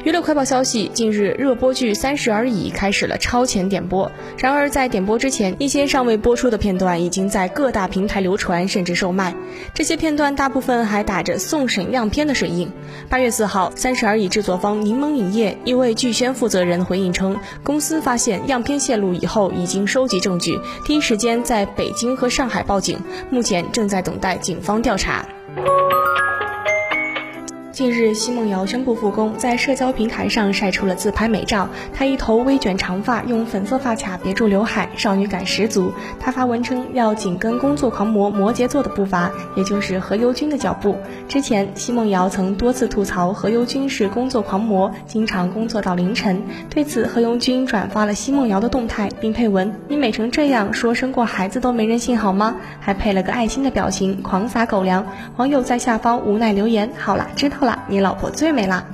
娱乐快报消息：近日，热播剧《三十而已》开始了超前点播。然而，在点播之前，一些尚未播出的片段已经在各大平台流传，甚至售卖。这些片段大部分还打着送审样片的水印。八月四号，《三十而已》制作方柠檬影业一位剧宣负责人回应称，公司发现样片泄露以后，已经收集证据，第一时间在北京和上海报警，目前正在等待警方调查。近日，奚梦瑶宣布复工，在社交平台上晒出了自拍美照。她一头微卷长发，用粉色发卡别住刘海，少女感十足。她发文称要紧跟工作狂魔摩羯座的步伐，也就是何猷君的脚步。之前，奚梦瑶曾多次吐槽何猷君是工作狂魔，经常工作到凌晨。对此，何猷君转发了奚梦瑶的动态，并配文：“你美成这样，说生过孩子都没人信好吗？”还配了个爱心的表情，狂撒狗粮。网友在下方无奈留言：“好啦，知道啦。”你老婆最美啦。